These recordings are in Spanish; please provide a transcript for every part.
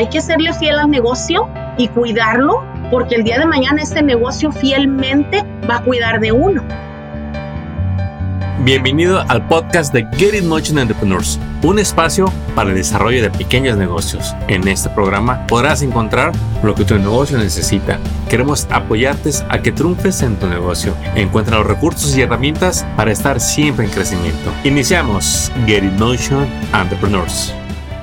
hay que serle fiel al negocio y cuidarlo porque el día de mañana este negocio fielmente va a cuidar de uno. Bienvenido al podcast de Get It Motion Entrepreneurs, un espacio para el desarrollo de pequeños negocios. En este programa podrás encontrar lo que tu negocio necesita. Queremos apoyarte a que triunfes en tu negocio. Encuentra los recursos y herramientas para estar siempre en crecimiento. Iniciamos Get It Motion Entrepreneurs.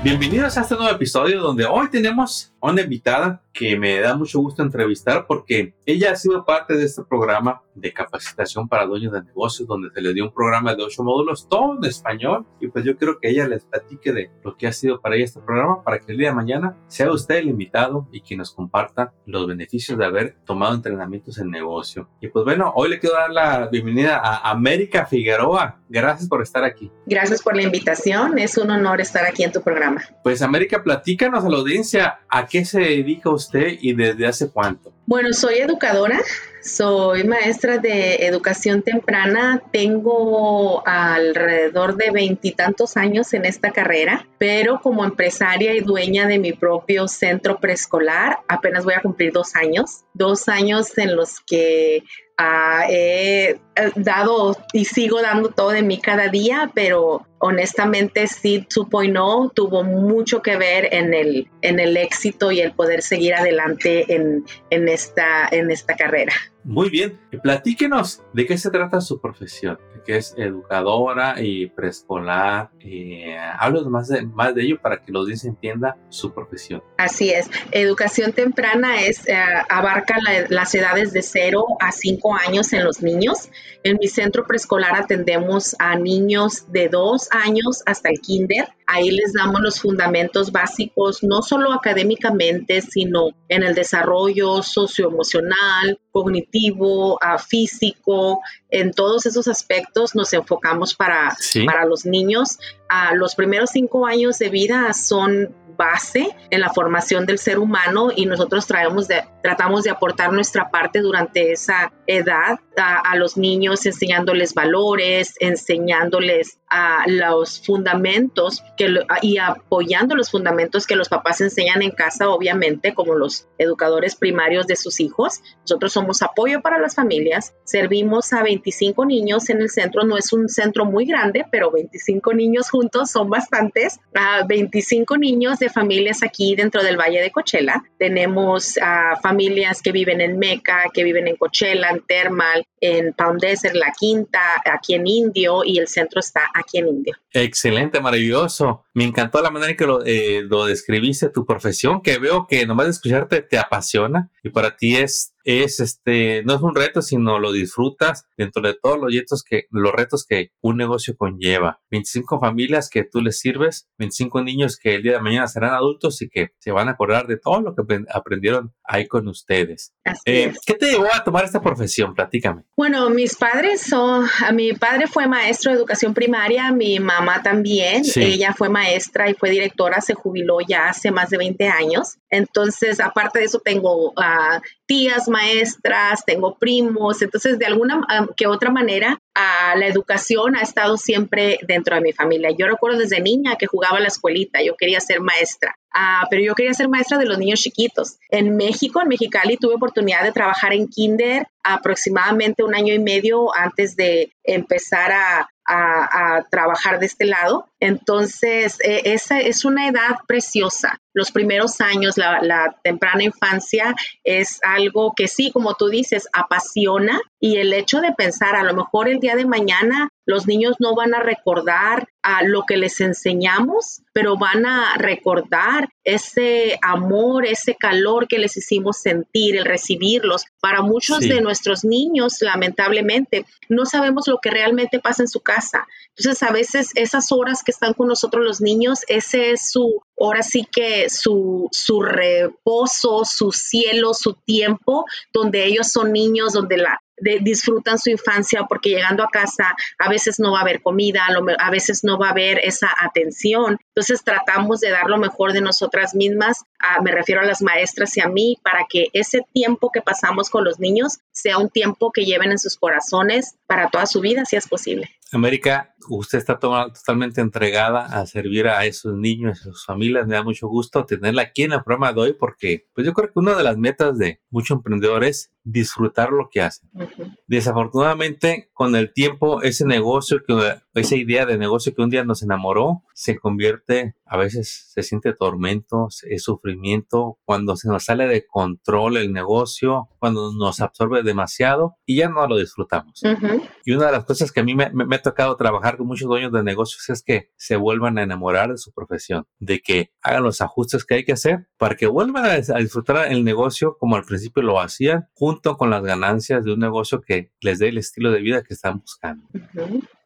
Bienvenidos a este nuevo episodio donde hoy tenemos una invitada que me da mucho gusto entrevistar porque ella ha sido parte de este programa de capacitación para dueños de negocios donde se le dio un programa de ocho módulos, todo en español. Y pues yo quiero que ella les platique de lo que ha sido para ella este programa para que el día de mañana sea usted el invitado y que nos comparta los beneficios de haber tomado entrenamientos en negocio. Y pues bueno, hoy le quiero dar la bienvenida a América Figueroa. Gracias por estar aquí. Gracias por la invitación. Es un honor estar aquí en tu programa. Pues América, platícanos a la audiencia a qué se dedica usted y desde hace cuánto? Bueno, soy educadora, soy maestra de educación temprana, tengo alrededor de veintitantos años en esta carrera, pero como empresaria y dueña de mi propio centro preescolar, apenas voy a cumplir dos años, dos años en los que Ah, he dado y sigo dando todo de mí cada día, pero honestamente sí 2.0 tuvo mucho que ver en el, en el éxito y el poder seguir adelante en, en, esta, en esta carrera. Muy bien, platíquenos de qué se trata su profesión, que es educadora y preescolar. Eh, más de, más de ello para que la audiencia entienda su profesión. Así es, educación temprana es, eh, abarca las edades de 0 a 5 años en los niños. En mi centro preescolar atendemos a niños de 2 años hasta el kinder. Ahí les damos los fundamentos básicos, no solo académicamente, sino en el desarrollo socioemocional, cognitivo, a físico, en todos esos aspectos nos enfocamos para, para los niños. a los primeros cinco años de vida son base en la formación del ser humano y nosotros traemos de, tratamos de aportar nuestra parte durante esa edad a, los niños, enseñándoles valores, enseñándoles a los fundamentos que, y apoyando los fundamentos que los papás enseñan en casa, obviamente, como los educadores primarios de sus hijos. Nosotros somos apoyo para las familias, servimos a 25 niños en el centro, no es un centro muy grande, pero 25 niños juntos son bastantes, a 25 niños de familias aquí dentro del Valle de Cochela. Tenemos familias que viven en Meca, que viven en Cochela, en Termal, en Palm Desert, La Quinta, aquí en Indio y el centro está aquí en Indio. Excelente, maravilloso. Me encantó la manera en que lo, eh, lo describiste, tu profesión, que veo que nomás de escucharte te apasiona y para ti es es este, no es un reto, sino lo disfrutas dentro de todos los retos que, los retos que un negocio conlleva. 25 familias que tú les sirves, 25 niños que el día de mañana serán adultos y que se van a acordar de todo lo que aprendieron ahí con ustedes. Eh, ¿Qué te llevó a tomar esta profesión? Platícame. Bueno, mis padres son, mi padre fue maestro de educación primaria, mi mamá también, ella fue maestra y fue directora, se jubiló ya hace más de 20 años. Entonces, aparte de eso, tengo uh, tías maestras, tengo primos, entonces de alguna que otra manera la educación ha estado siempre dentro de mi familia. Yo recuerdo desde niña que jugaba a la escuelita, yo quería ser maestra. Ah, pero yo quería ser maestra de los niños chiquitos. En México, en Mexicali, tuve oportunidad de trabajar en kinder aproximadamente un año y medio antes de empezar a, trabajar de este lado. Entonces, e, esa es una edad preciosa. Los primeros años, la, temprana infancia, es algo que sí, como tú dices, apasiona y el hecho de pensar, a lo mejor el día de mañana los niños no van a recordar a lo que les enseñamos, pero van a recordar ese amor, ese calor que les hicimos sentir, el recibirlos. Para muchos de nuestros niños, lamentablemente, no sabemos lo que realmente pasa en su casa. Entonces, a veces esas horas que están con nosotros los niños, ese es su, ahora sí que su, su reposo, su cielo, su tiempo, donde ellos son niños, donde la, disfrutan su infancia porque llegando a casa a veces no va a haber comida, a veces no va a haber esa atención. Entonces tratamos de dar lo mejor de nosotras mismas, me refiero a las maestras y a mí, para que ese tiempo que pasamos con los niños sea un tiempo que lleven en sus corazones para toda su vida, si es posible. América, usted está totalmente entregada a servir a esos niños, a sus familias. Me da mucho gusto tenerla aquí en el programa de hoy porque pues yo creo que una de las metas de muchos emprendedores disfrutar lo que hacen. Desafortunadamente, con el tiempo, ese negocio, que, esa idea de negocio que un día nos enamoró, se convierte, a veces se siente tormento, es sufrimiento, cuando se nos sale de control el negocio, cuando nos absorbe demasiado y ya no lo disfrutamos. Y una de las cosas que a mí me, ha tocado trabajar con muchos dueños de negocios es que se vuelvan a enamorar de su profesión, de que hagan los ajustes que hay que hacer para que vuelvan a, disfrutar el negocio como al principio lo hacían, junto con las ganancias de un negocio que les dé el estilo de vida que están buscando.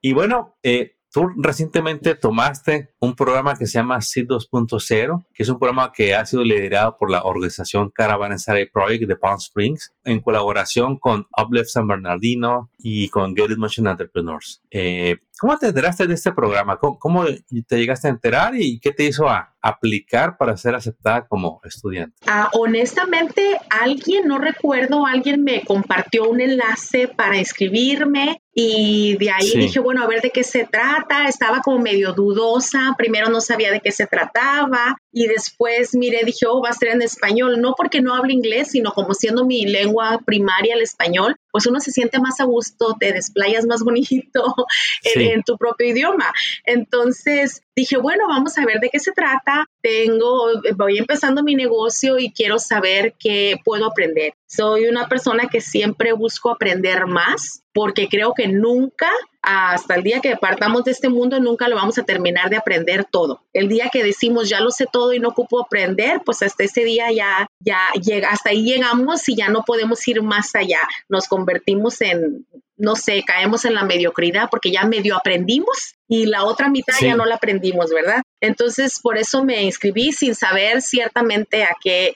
Y bueno, eh, Tú recientemente tomaste un programa que se llama SID 2.0, que es un programa que ha sido liderado por la organización Caravanserai Project de Palm Springs, en colaboración con Uplift San Bernardino y con Get Motion Entrepreneurs. Eh, ¿Cómo te enteraste de este programa? ¿Cómo, te llegaste a enterar y qué te hizo a aplicar para ser aceptada como estudiante? Ah, honestamente, alguien, no recuerdo, alguien me compartió un enlace para inscribirme y de ahí dije, bueno, a ver de qué se trata. Estaba como medio dudosa. Primero no sabía de qué se trataba. Y después miré, dije, oh, va a ser en español. No porque no hable inglés, sino como siendo mi lengua primaria el español, pues uno se siente más a gusto, te desplayas más bonito en, tu propio idioma. Entonces dije, bueno, vamos a ver de qué se trata. Tengo, voy empezando mi negocio y quiero saber qué puedo aprender. Soy una persona que siempre busco aprender más porque creo que nunca, hasta el día que partamos de este mundo, nunca lo vamos a terminar de aprender todo. El día que decimos ya lo sé todo y no ocupo aprender, pues hasta ese día ya, ya llega, hasta ahí llegamos y ya no podemos ir más allá. Nos convertimos en, no sé, caemos en la mediocridad porque ya medio aprendimos y la otra mitad ya no la aprendimos, ¿verdad? Entonces, por eso me inscribí sin saber ciertamente a qué,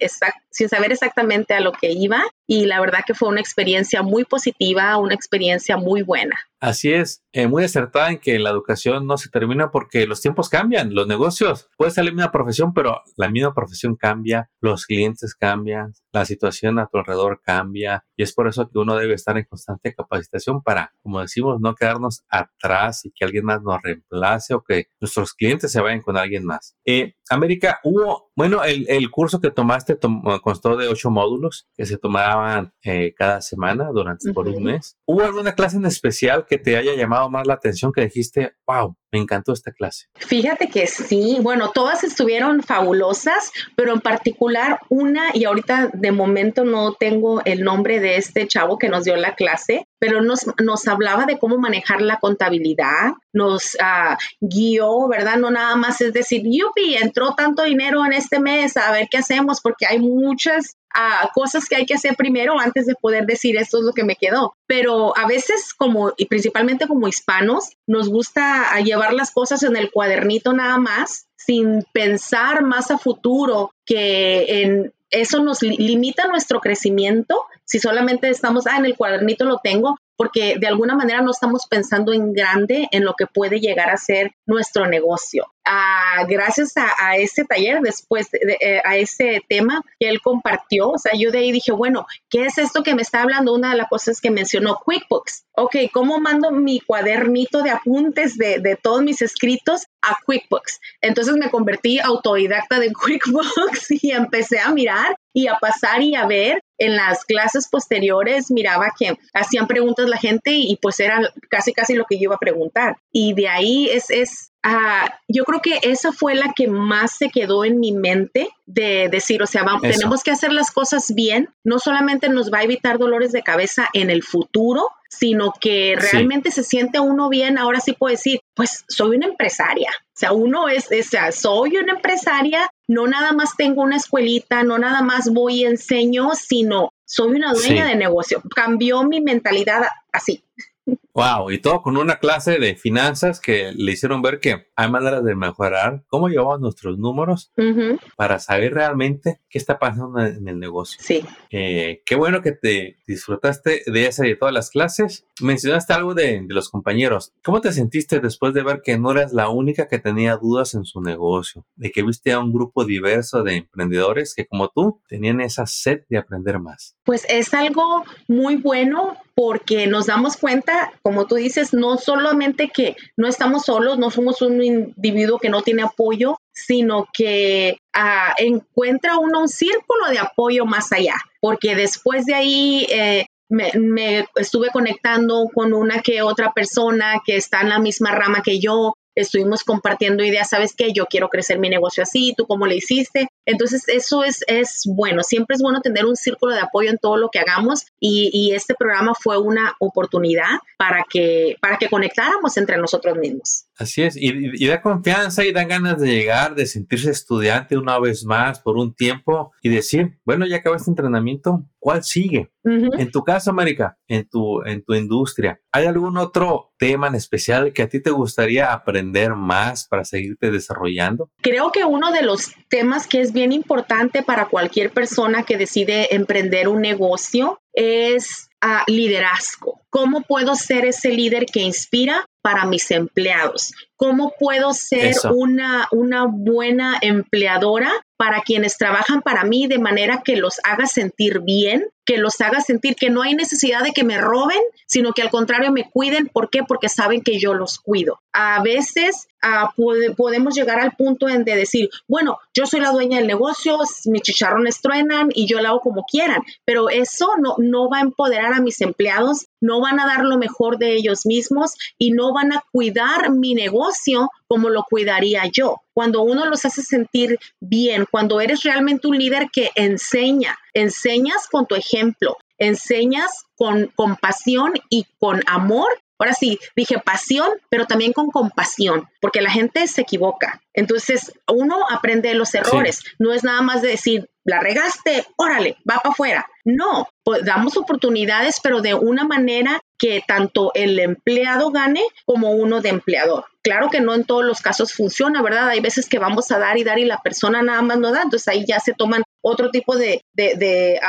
sin saber exactamente a lo que iba y la verdad que fue una experiencia muy positiva, una experiencia muy buena. Así es, eh, muy acertada en que la educación no se termina porque los tiempos cambian, los negocios, puede salir una profesión, pero la misma profesión cambia, los clientes cambian, la situación a tu alrededor cambia y es por eso que uno debe estar en constante capacitación para, como decimos, no quedarnos atrás y que alguien más nos reemplace o que nuestros clientes se vayan con alguien más. Eh, América, hubo, bueno, el, el curso que tomaste constó de ocho módulos que se tomaban eh, cada semana durante por un mes. ¿Hubo alguna clase en especial que te haya llamado más la atención que dijiste, wow, me encantó esta clase? Fíjate que sí, bueno, todas estuvieron fabulosas, pero en particular una, y ahorita de momento no tengo el nombre de este chavo que nos dio la clase, pero nos, nos hablaba de cómo manejar la contabilidad, nos uh, guió, ¿verdad? No nada más es decir, yupi, entró tanto dinero en este mes, a ver qué hacemos, porque hay muchas uh, cosas que hay que hacer primero antes de poder decir esto es lo que me quedó. Pero a veces, como, y principalmente como hispanos, nos gusta llevar las cosas en el cuadernito nada más, sin pensar más a futuro que en eso nos limita nuestro crecimiento si solamente estamos, ah, en el cuadernito lo tengo, porque de alguna manera no estamos pensando en grande en lo que puede llegar a ser nuestro negocio. Ah, gracias a, ese taller, después de, eh, a ese tema que él compartió, o sea, yo de ahí dije, bueno, ¿qué es esto que me está hablando? Una de las cosas que mencionó, QuickBooks. Ok, ¿cómo mando mi cuadernito de apuntes de, de todos mis escritos a QuickBooks? Entonces me convertí autodidacta de QuickBooks y empecé a mirar y a pasar y a ver en las clases posteriores miraba que hacían preguntas la gente y pues era casi casi lo que yo iba a preguntar. Y de ahí es, es ah, yo creo que esa fue la que más se quedó en mi mente de decir, o sea, vamos, tenemos que hacer las cosas bien, no solamente nos va a evitar dolores de cabeza en el futuro, sino que realmente se siente uno bien, ahora sí puedo decir, pues soy una empresaria, o sea, uno es, o sea, soy una empresaria, no nada más tengo una escuelita, no nada más voy y enseño, sino soy una dueña de negocio. Cambió mi mentalidad así. Wow, y todo con una clase de finanzas que le hicieron ver que hay maneras de mejorar cómo llevamos nuestros números para saber realmente qué está pasando en el negocio. Sí. Eh, qué bueno que te disfrutaste de esa y de todas las clases. Mencionaste algo de, de, los compañeros. ¿Cómo te sentiste después de ver que no eras la única que tenía dudas en su negocio? De que viste a un grupo diverso de emprendedores que como tú tenían esa sed de aprender más. Pues es algo muy bueno porque nos damos cuenta, como tú dices, no solamente que no estamos solos, no somos un individuo que no tiene apoyo, sino que ah, encuentra uno un círculo de apoyo más allá, porque después de ahí eh, me, estuve conectando con una que otra persona que está en la misma rama que yo, estuvimos compartiendo ideas, sabes qué, yo quiero crecer mi negocio así, tú cómo le hiciste. Entonces, eso es, es bueno, siempre es bueno tener un círculo de apoyo en todo lo que hagamos y, y este programa fue una oportunidad para que, para que conectáramos entre nosotros mismos. Así es, y, y, da confianza y da ganas de llegar, de sentirse estudiante una vez más por un tiempo y decir, bueno, ya acabé este entrenamiento, ¿cuál sigue? En tu caso, América, en tu, en tu industria, ¿hay algún otro tema en especial que a ti te gustaría aprender más para seguirte desarrollando? Creo que uno de los temas que es bien importante para cualquier persona que decide emprender un negocio es uh, liderazgo. ¿Cómo puedo ser ese líder que inspira para mis empleados? ¿Cómo puedo ser una, una buena empleadora para quienes trabajan para mí de manera que los haga sentir bien, que los haga sentir que no hay necesidad de que me roben, sino que al contrario me cuiden. ¿Por qué? Porque saben que yo los cuido. A veces uh, podemos llegar al punto de decir, bueno, yo soy la dueña del negocio, mis chicharrones truenan y yo lo hago como quieran, pero eso no, no va a empoderar a mis empleados, no van a dar lo mejor de ellos mismos y no van a cuidar mi negocio como lo cuidaría yo. Cuando uno los hace sentir bien, cuando eres realmente un líder que enseña, enseñas con tu ejemplo, enseñas con compasión y con amor. Ahora sí, dije pasión, pero también con compasión, porque la gente se equivoca. Entonces, uno aprende los errores. No es nada más de decir, la regaste, órale, va para afuera. No, pues damos oportunidades, pero de una manera que tanto el empleado gane como uno de empleador. Claro que no en todos los casos funciona, ¿verdad? Hay veces que vamos a dar y dar y la persona nada más no da, entonces ahí ya se toman otro tipo de, de, de,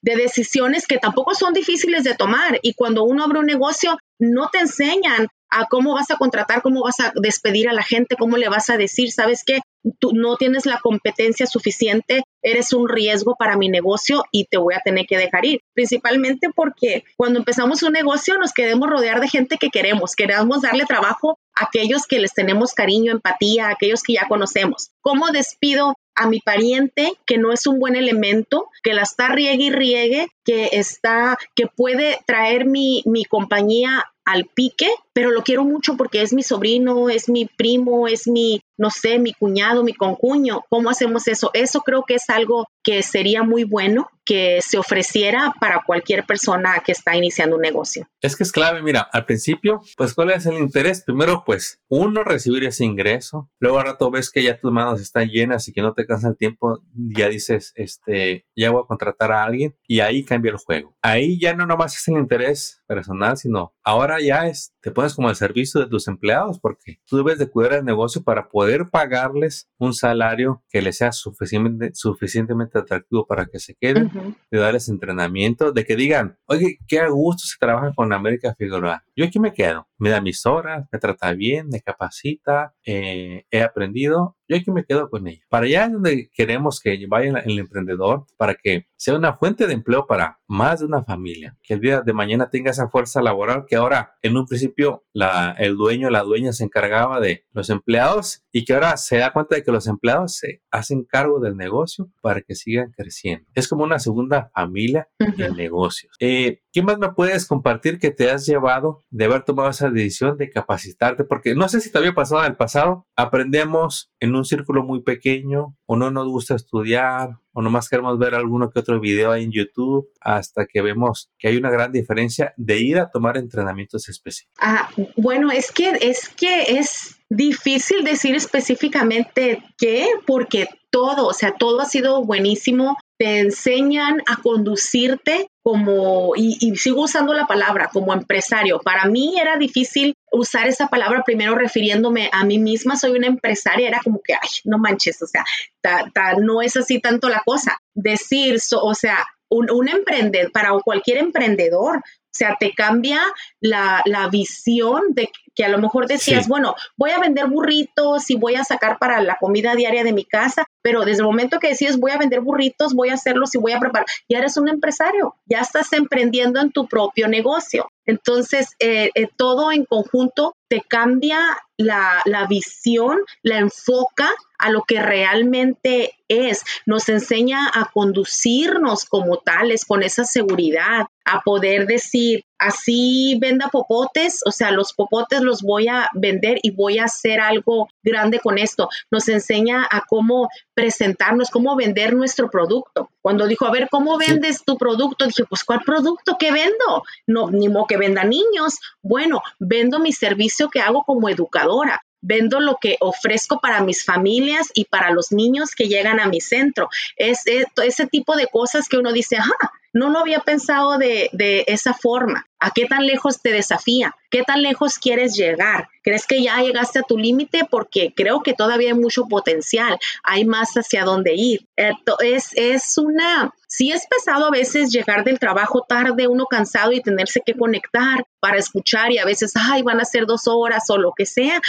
de decisiones que tampoco son difíciles de tomar. Y cuando uno abre un negocio, no te enseñan a cómo vas a contratar, cómo vas a despedir a la gente, cómo le vas a decir, sabes qué, tú no tienes la competencia suficiente, eres un riesgo para mi negocio y te voy a tener que dejar ir. Principalmente porque cuando empezamos un negocio nos queremos rodear de gente que queremos, queremos darle trabajo a aquellos que les tenemos cariño, empatía, a aquellos que ya conocemos. ¿Cómo despido a mi pariente que no es un buen elemento, que la está riegue y riegue, que está, que puede traer mi, mi compañía al pique, pero lo quiero mucho porque es mi sobrino, es mi primo, es mi, no sé, mi cuñado, mi concuño. ¿Cómo hacemos eso? Eso creo que es algo que sería muy bueno que se ofreciera para cualquier persona que está iniciando un negocio. Es que es clave, mira, al principio, pues cuál es el interés. Primero, pues, uno, recibir ese ingreso. Luego al rato ves que ya tus manos están llenas y que no te cansa el tiempo, ya dices, este, ya voy a contratar a alguien y ahí cambia el juego. Ahí ya no nomás es el interés personal, sino ahora ya es, te pones como el servicio de tus empleados porque tú debes de cuidar el negocio para poder pagarles un salario que les sea suficientemente, suficientemente atractivo para que se queden, de darles entrenamiento, de que digan, oye, qué a gusto se trabaja con América Figueroa. Yo aquí me quedo, me da mis horas, me trata bien, me capacita, eh, he aprendido yo aquí me quedo con ella. Para allá es donde queremos que vaya el emprendedor, para que sea una fuente de empleo para más de una familia, que el día de mañana tenga esa fuerza laboral que ahora en un principio la, el dueño, la dueña se encargaba de los empleados y que ahora se da cuenta de que los empleados se hacen cargo del negocio para que sigan creciendo. Es como una segunda familia de negocios. Eh, ¿Qué más me puedes compartir que te has llevado de haber tomado esa decisión de capacitarte? Porque no sé si te había pasado en el pasado, aprendemos en un círculo muy pequeño o no nos gusta estudiar o nomás queremos ver alguno que otro video en YouTube hasta que vemos que hay una gran diferencia de ir a tomar entrenamientos específicos. Ah, bueno, es que es que es difícil decir específicamente qué, porque todo, o sea, todo ha sido buenísimo. Te enseñan a conducirte como, y, sigo usando la palabra, como empresario. Para mí era difícil usar esa palabra primero refiriéndome a mí misma, soy una empresaria, era como que, ay, no manches, o sea, no es así tanto la cosa. Decir, o sea, un, un emprendedor, para cualquier emprendedor, sea, te cambia la, la visión de que a lo mejor decías, bueno, voy a vender burritos y voy a sacar para la comida diaria de mi casa, pero desde el momento que decides voy a vender burritos, voy a hacerlos y voy a preparar, ya eres un empresario, ya estás emprendiendo en tu propio negocio. Entonces, eh, eh, todo en conjunto te cambia la, la visión, la enfoca a lo que realmente es. Nos enseña a conducirnos como tales, con esa seguridad, a poder decir, así venda popotes, o sea, los popotes los voy a vender y voy a hacer algo grande con esto. Nos enseña a cómo presentarnos, cómo vender nuestro producto. Cuando dijo, a ver, ¿cómo vendes tu producto? Dije, pues, ¿cuál producto? ¿Qué vendo? No, ni modo que venda niños. Bueno, vendo mi servicio que hago como educadora vendo lo que ofrezco para mis familias y para los niños que llegan a mi centro. Es, ese tipo de cosas que uno dice, ajá, no lo había pensado de, de, esa forma. ¿A qué tan lejos te desafía? ¿Qué tan lejos quieres llegar? ¿Crees que ya llegaste a tu límite? Porque creo que todavía hay mucho potencial, hay más hacia dónde ir. Es, es una, sí es pesado a veces llegar del trabajo tarde, uno cansado y tenerse que conectar para escuchar y a veces, ay, van a ser dos horas o lo que sea,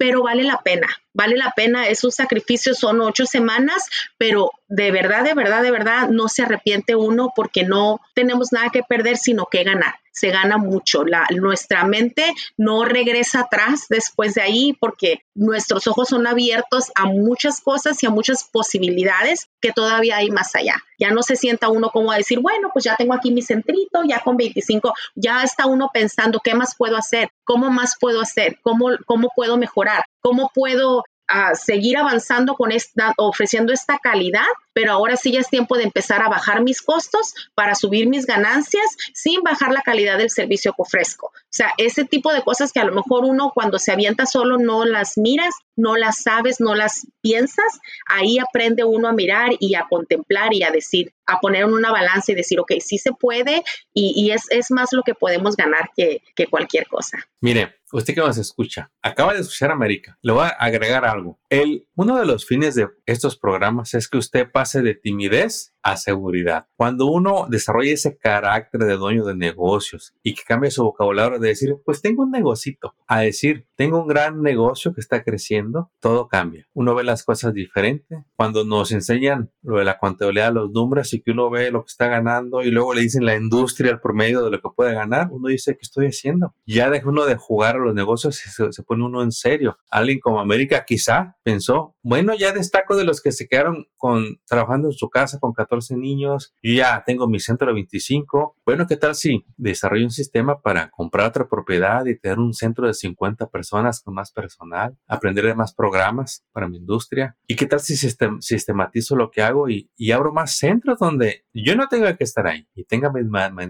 pero vale la pena, vale la pena, es un sacrificio, son ocho semanas, pero de verdad, de verdad, de verdad, no se arrepiente uno porque no tenemos nada que perder, sino que ganar. Se gana mucho. La, nuestra mente no regresa atrás después de ahí porque nuestros ojos son abiertos a muchas cosas y a muchas posibilidades que todavía hay más allá. Ya no se sienta uno como a decir, bueno, pues ya tengo aquí mi centrito, ya con 25, ya está uno pensando, ¿qué más puedo hacer? ¿Cómo más puedo hacer? ¿Cómo, cómo puedo mejorar? ¿Cómo puedo a seguir avanzando con esta, ofreciendo esta calidad, pero ahora sí ya es tiempo de empezar a bajar mis costos para subir mis ganancias sin bajar la calidad del servicio que ofrezco. O sea, ese tipo de cosas que a lo mejor uno cuando se avienta solo no las miras, no las sabes, no las piensas, ahí aprende uno a mirar y a contemplar y a decir, a poner en una balanza y decir, ok, sí se puede y, es, es, más lo que podemos ganar que, que cualquier cosa. Mire, usted que nos escucha, acaba de escuchar América, le voy a agregar algo. El, uno de los fines de estos programas es que usted pase de timidez a seguridad. Cuando uno desarrolla ese carácter de dueño de negocios y que cambia su vocabulario de decir, pues tengo un negocito, a decir, tengo un gran negocio que está creciendo, todo cambia. Uno ve las cosas diferente. Cuando nos enseñan lo de la contabilidad los números y que uno ve lo que está ganando y luego le dicen la industria al promedio de lo que puede ganar, uno dice, ¿qué estoy haciendo? Ya deja uno de jugar a los negocios y se, se pone uno en serio. Alguien como América quizá pensó, bueno, ya destaco de los que se quedaron con, trabajando en su casa con 14 niños, y ya tengo mi centro de 25. Bueno, ¿qué tal si desarrollo un sistema para comprar otra propiedad y tener un centro de 50 personas con más personal, aprender de más programas para mi industria? ¿Y qué tal si sistematizo lo que hago y, y abro más centros donde yo no tenga que estar ahí y tenga mis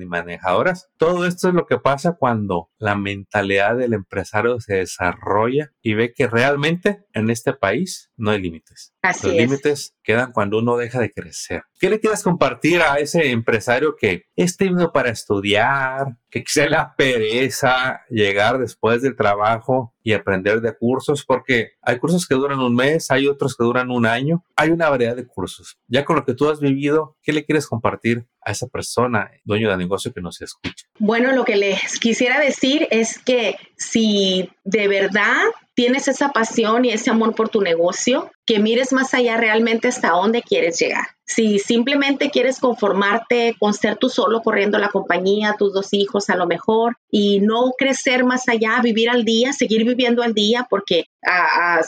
manejadoras? Todo esto es lo que pasa cuando la mentalidad del empresario se desarrolla y ve que realmente en este país no hay límites. Los límites quedan cuando uno deja de crecer. ¿Qué le quieres compartir a ese empresario que es tímido para estudiar, que quizá la pereza llegar después del trabajo y aprender de cursos? Porque hay cursos que duran un mes, hay otros que duran un año, hay una variedad de cursos. Ya con lo que tú has vivido, ¿qué le quieres compartir a esa persona, dueño de negocio que nos escucha? Bueno, lo que les quisiera decir es que si de verdad tienes esa pasión y ese amor por tu negocio, que mires más allá realmente hasta dónde quieres llegar. Si simplemente quieres conformarte con ser tú solo corriendo la compañía, tus dos hijos a lo mejor, y no crecer más allá, vivir al día, seguir viviendo al día, porque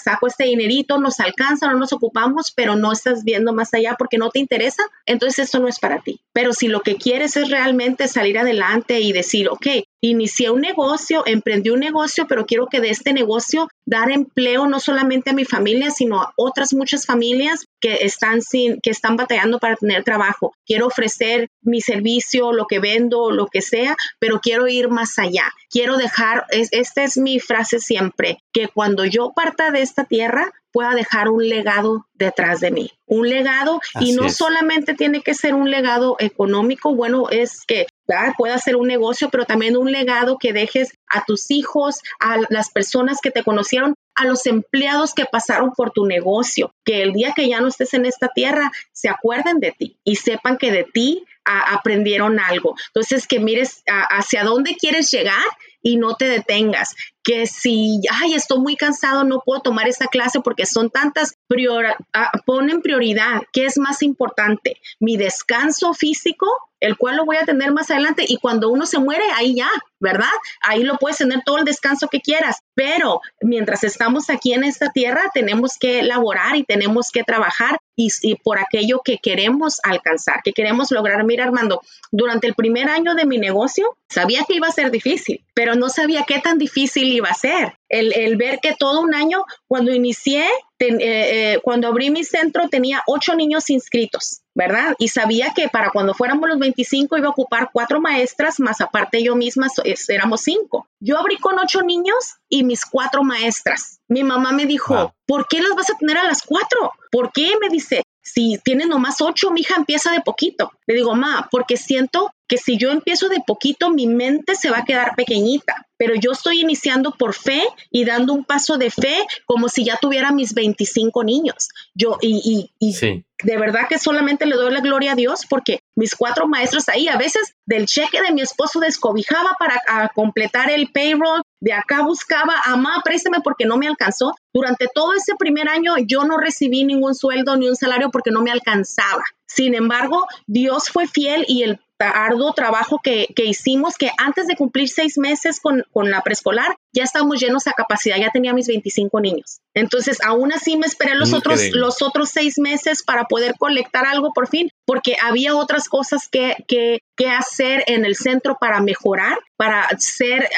saco este dinerito, nos alcanza, no nos ocupamos, pero no estás viendo más allá porque no te interesa, entonces esto no es para ti. Pero si lo que quieres es realmente salir adelante y decir, ok, inicié un negocio, emprendí un negocio, pero quiero que de este negocio dar empleo no solamente a mi familia, sino a otras muchas familias que están sin, que están batallando para tener trabajo. Quiero ofrecer mi servicio, lo que vendo, lo que sea, pero quiero ir más allá. Quiero dejar, esta es mi frase siempre, que cuando yo parta de esta tierra, pueda dejar un legado detrás de mí. Un legado y no solamente tiene que ser un legado económico, bueno, es que pueda ser un negocio, pero también un legado que dejes a tus hijos, a las personas que te conocieron, a los empleados que pasaron por tu negocio, que el día que ya no estés en esta tierra se acuerden de ti y sepan que de ti aprendieron algo. Entonces, que mires hacia dónde quieres llegar y no te detengas. Que si, ay, estoy muy cansado, no puedo tomar esta clase porque son tantas, prior, ponen prioridad. ¿Qué es más importante? ¿Mi descanso físico el cual lo voy a tener más adelante y cuando uno se muere, ahí ya, ¿verdad? Ahí lo puedes tener todo el descanso que quieras, pero mientras estamos aquí en esta tierra, tenemos que laborar y tenemos que trabajar y, por aquello que queremos alcanzar, que queremos lograr. Mira, Armando, durante el primer año de mi negocio, sabía que iba a ser difícil, pero no sabía qué tan difícil iba a ser. El, el ver que todo un año, cuando inicié, eh, eh, cuando abrí mi centro, tenía ocho niños inscritos, ¿verdad? Y sabía que para cuando fuéramos los 25 iba a ocupar cuatro maestras, más aparte yo misma éramos cinco. Yo abrí con ocho niños y mis cuatro maestras. Mi mamá me dijo, ¿por qué las vas a tener a las cuatro? ¿Por qué? Me dice, si tienes nomás ocho, mi hija empieza de poquito. Le digo, ma, porque siento que si yo empiezo de poquito, mi mente se va a quedar pequeñita, pero yo estoy iniciando por fe y dando un paso de fe como si ya tuviera mis 25 niños. Yo, y, y, de verdad que solamente le doy la gloria a Dios porque mis cuatro maestros ahí, a veces del cheque de mi esposo descobijaba para completar el payroll, de acá buscaba, amá, préstame porque no me alcanzó. Durante todo ese primer año yo no recibí ningún sueldo ni un salario porque no me alcanzaba. Sin embargo, Dios fue fiel y el arduo trabajo que, hicimos, que antes de cumplir seis meses con, la preescolar, ya estábamos llenos a capacidad, ya tenía mis 25 niños. Entonces, aún así me esperé los otros, los otros seis meses para poder colectar algo por fin, porque había otras cosas que, que, hacer en el centro para mejorar, para ser,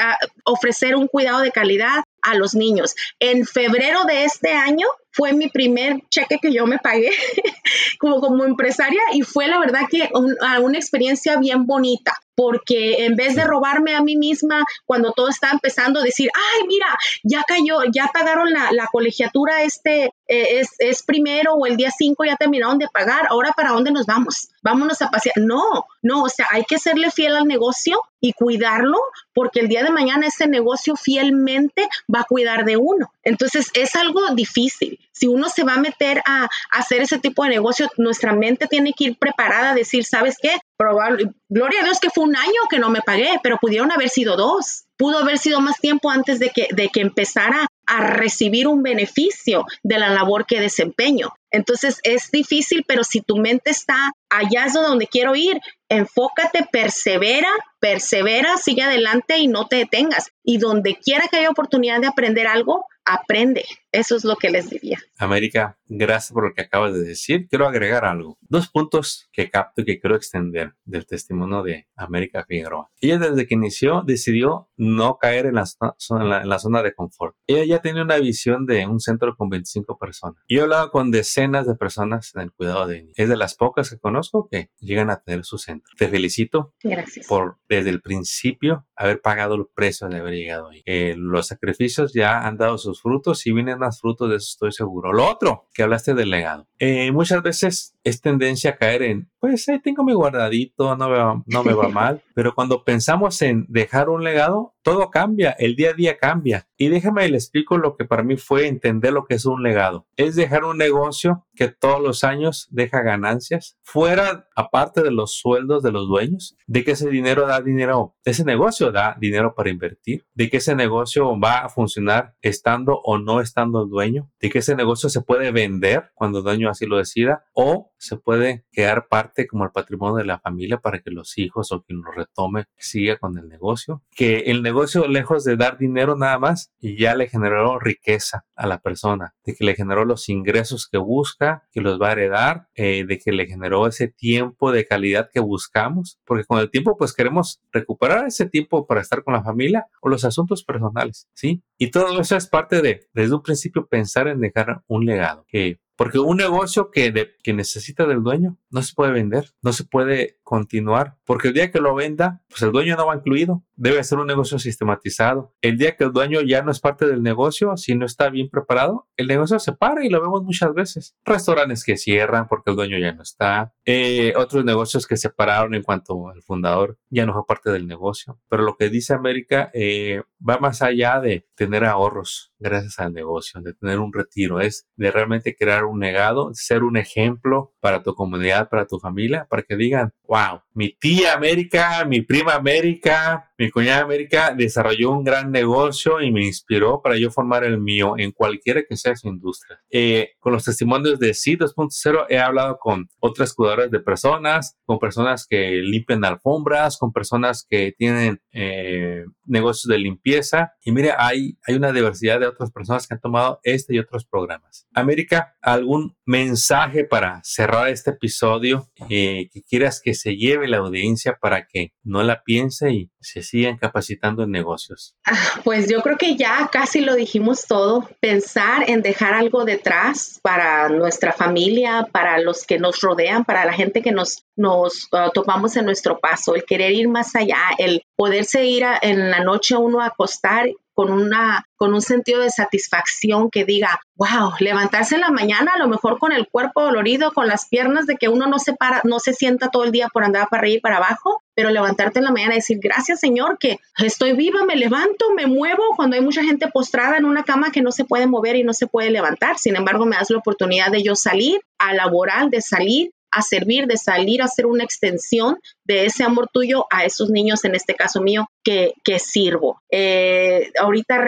ofrecer un cuidado de calidad a los niños. En febrero de este año fue mi primer cheque que yo me pagué como, como empresaria y fue la verdad que una experiencia bien bonita porque en vez de robarme a mí misma cuando todo está empezando a decir, ay, mira, ya cayó, ya pagaron la, la colegiatura, este eh, es, es, primero o el día 5 ya terminaron de pagar, ahora para dónde nos vamos? Vámonos a pasear. No, no, o sea, hay que serle fiel al negocio y cuidarlo porque el día de mañana ese negocio fielmente va a cuidar de uno. Entonces es algo difícil. Si uno se va a meter a, hacer ese tipo de negocio, nuestra mente tiene que ir preparada a decir, ¿sabes qué? Probable, gloria a Dios que fue un año que no me pagué, pero pudieron haber sido dos. Pudo haber sido más tiempo antes de que, de que empezara a recibir un beneficio de la labor que desempeño. Entonces es difícil, pero si tu mente está allá es donde quiero ir, enfócate, persevera, persevera, sigue adelante y no te detengas. Y donde quiera que haya oportunidad de aprender algo, aprende. Eso es lo que les diría. América, gracias por lo que acabas de decir. Quiero agregar algo. Dos puntos que capto y que quiero extender del testimonio de América Figueroa. Ella desde que inició decidió no caer en la, en la, zona de confort. Ella ya tenía una visión de un centro con 25 personas. Yo he hablado con decenas de personas en el cuidado de niños. Es de las pocas que conozco que llegan a tener su centro. Te felicito gracias. por desde el principio haber pagado el precio de haber llegado ahí. Eh, los sacrificios ya han dado sus frutos y vienen más frutos de eso estoy seguro. Lo otro, que hablaste del legado. Eh, muchas veces es tendencia a caer en, pues ahí tengo mi guardadito, no me va, no me va mal, pero cuando pensamos en dejar un legado, todo cambia, el día a día cambia. Y déjame le explico lo que para mí fue entender lo que es un legado. Es dejar un negocio que todos los años deja ganancias, fuera aparte de los sueldos de los dueños, de que ese dinero da dinero, ese negocio da dinero para invertir, de que ese negocio va a funcionar estando o no estando el dueño, de que ese negocio se puede vender cuando el dueño así lo decida o se puede quedar parte como el patrimonio de la familia para que los hijos o quien lo retome siga con el negocio, que el negocio lejos de dar dinero nada más y ya le generó riqueza a la persona, de que le generó los ingresos que busca, que los va a heredar, eh, de que le generó ese tiempo de calidad que buscamos, porque con el tiempo pues queremos recuperar ese tiempo para estar con la familia o los asuntos personales, ¿sí? Y todo eso es parte de, desde un principio, pensar en dejar un legado, que porque un negocio que, que necesita del dueño no se puede vender, no se puede continuar, porque el día que lo venda, pues el dueño no va incluido. Debe ser un negocio sistematizado. El día que el dueño ya no es parte del negocio, si no está bien preparado, el negocio se para y lo vemos muchas veces. Restaurantes que cierran porque el dueño ya no está. Eh, otros negocios que se pararon en cuanto el fundador ya no fue parte del negocio. Pero lo que dice América eh, va más allá de tener ahorros gracias al negocio, de tener un retiro, es de realmente crear un legado, ser un ejemplo para tu comunidad, para tu familia, para que digan, wow, mi tía América, mi prima América, mi cuñada América desarrolló un gran negocio y me inspiró para yo formar el mío en cualquiera que sea su industria. Eh, con los testimonios de C 2.0 he hablado con otras cuidadoras de personas, con personas que limpian alfombras, con personas que tienen eh, negocios de limpieza. Y mire, hay, hay una diversidad de otras personas que han tomado este y otros programas. América, ¿algún mensaje para cerrar este episodio eh, que quieras que se lleve la audiencia para que no la piense y se sigan capacitando en negocios? Ah, pues yo creo que ya casi lo dijimos todo. Pensar en dejar algo detrás para nuestra familia, para los que nos rodean, para la gente que nos, nos uh, topamos en nuestro paso, el querer ir más allá, el poderse ir en la noche uno a acostar con, una, con un sentido de satisfacción que diga, wow, levantarse en la mañana a lo mejor con el cuerpo dolorido, con las piernas de que uno no se para, no se sienta todo el día por andar para arriba y para abajo, pero levantarte en la mañana y decir, gracias Señor, que estoy viva, me levanto, me muevo, cuando hay mucha gente postrada en una cama que no se puede mover y no se puede levantar. Sin embargo, me das la oportunidad de yo salir a laborar, de salir a servir, de salir a hacer una extensión de ese amor tuyo a esos niños, en este caso mío, que, que sirvo. Eh, ahorita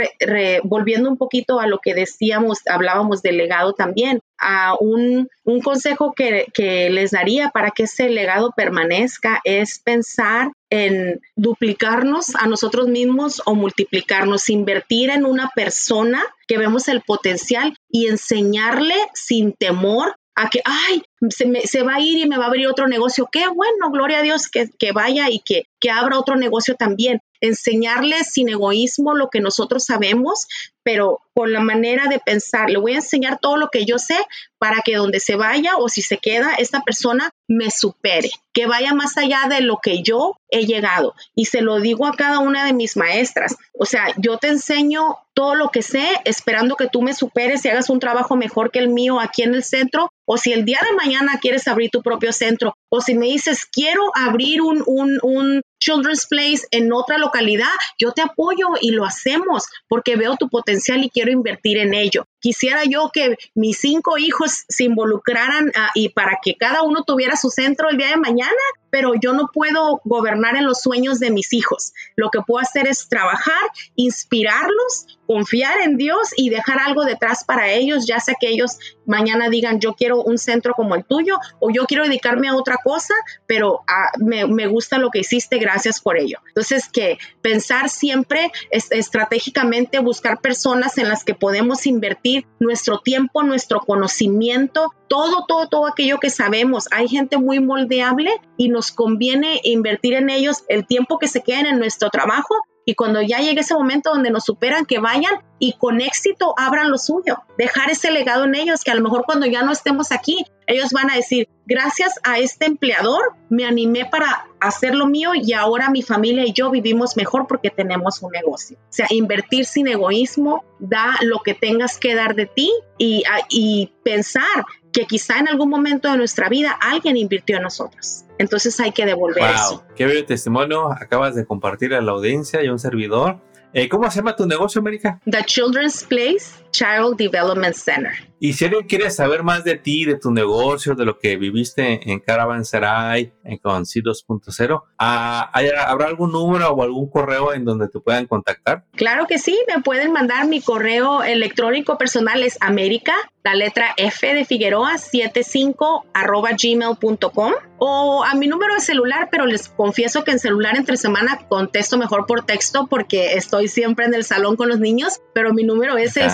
volviendo un poquito a lo que decíamos, hablábamos del legado también, a un, un consejo que, que les daría para que ese legado permanezca es pensar en duplicarnos a nosotros mismos o multiplicarnos, invertir en una persona que vemos el potencial y enseñarle sin temor a que, ay, se, me, se, va a ir y me va a abrir otro negocio. Qué bueno, gloria a Dios que, que vaya y que, que abra otro negocio también. Enseñarles sin egoísmo lo que nosotros sabemos, pero con la manera de pensar. Le voy a enseñar todo lo que yo sé para que donde se vaya o si se queda, esta persona me supere, que vaya más allá de lo que yo he llegado. Y se lo digo a cada una de mis maestras. O sea, yo te enseño todo lo que sé, esperando que tú me superes y hagas un trabajo mejor que el mío aquí en el centro. O si el día de mañana quieres abrir tu propio centro, o si me dices, quiero abrir un, un, un Children's Place en otra localidad, yo te apoyo y lo hacemos porque veo tu potencial y quiero invertir en ello. Quisiera yo que mis cinco hijos se involucraran ah, y para que cada uno tuviera su centro el día de mañana, pero yo no puedo gobernar en los sueños de mis hijos. Lo que puedo hacer es trabajar, inspirarlos, confiar en Dios y dejar algo detrás para ellos, ya sea que ellos mañana digan yo quiero un centro como el tuyo o yo quiero dedicarme a otra cosa, pero ah, me, me, gusta lo que hiciste, gracias por ello. Entonces, que pensar siempre es, estratégicamente, buscar personas en las que podemos invertir nuestro tiempo, nuestro conocimiento, todo, todo, todo aquello que sabemos. Hay gente muy moldeable y nos conviene invertir en ellos el tiempo que se queden en nuestro trabajo y cuando ya llegue ese momento donde nos superan, que vayan y con éxito abran lo suyo, dejar ese legado en ellos, que a lo mejor cuando ya no estemos aquí, ellos van a decir, gracias a este empleador me animé para hacer lo mío y ahora mi familia y yo vivimos mejor porque tenemos un negocio. O sea, invertir sin egoísmo, da lo que tengas que dar de ti y, y pensar que quizá en algún momento de nuestra vida alguien invirtió en nosotros. Entonces hay que devolver wow, eso. Qué bello testimonio acabas de compartir a la audiencia y a un servidor. Eh, ¿Cómo se llama tu negocio, América? The Children's Place Child Development Center. Y si alguien quiere saber más de ti, de tu negocio, de lo que viviste en Caravanserai, en con C 2.0, ah, ¿habrá algún número o algún correo en donde te puedan contactar? Claro que sí, me pueden mandar mi correo electrónico personal es América, la letra F de Figueroa 75 arroba gmail.com o a mi número de celular, pero les confieso que en celular entre semana contesto mejor por texto porque estoy siempre en el salón con los niños, pero mi número es el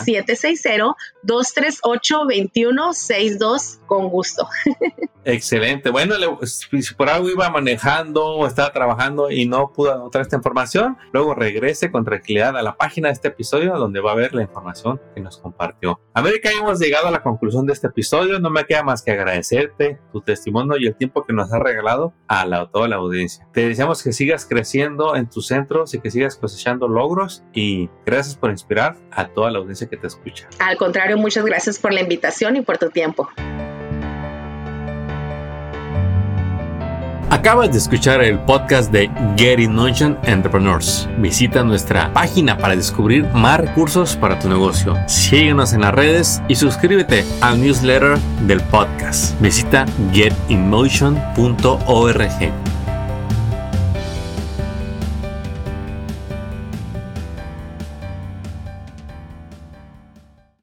760-238-2162 con gusto. Excelente. Bueno, si por algo iba manejando o estaba trabajando y no pudo anotar esta información, luego regrese con tranquilidad a la página de este episodio donde va a ver la información que nos compartió. América, hemos llegado a la conclusión de este episodio. No me queda más que agradecerte tu testimonio y el tiempo que nos has regalado a la, toda la audiencia. Te deseamos que sigas creciendo en tus centros y que sigas cosechando logros y gracias por inspirar a toda la audiencia que te escucha. Al contrario, muchas gracias por la invitación y por tu tiempo. Acabas de escuchar el podcast de Get in Motion Entrepreneurs. Visita nuestra página para descubrir más recursos para tu negocio. Síguenos en las redes y suscríbete al newsletter del podcast. Visita getinmotion.org.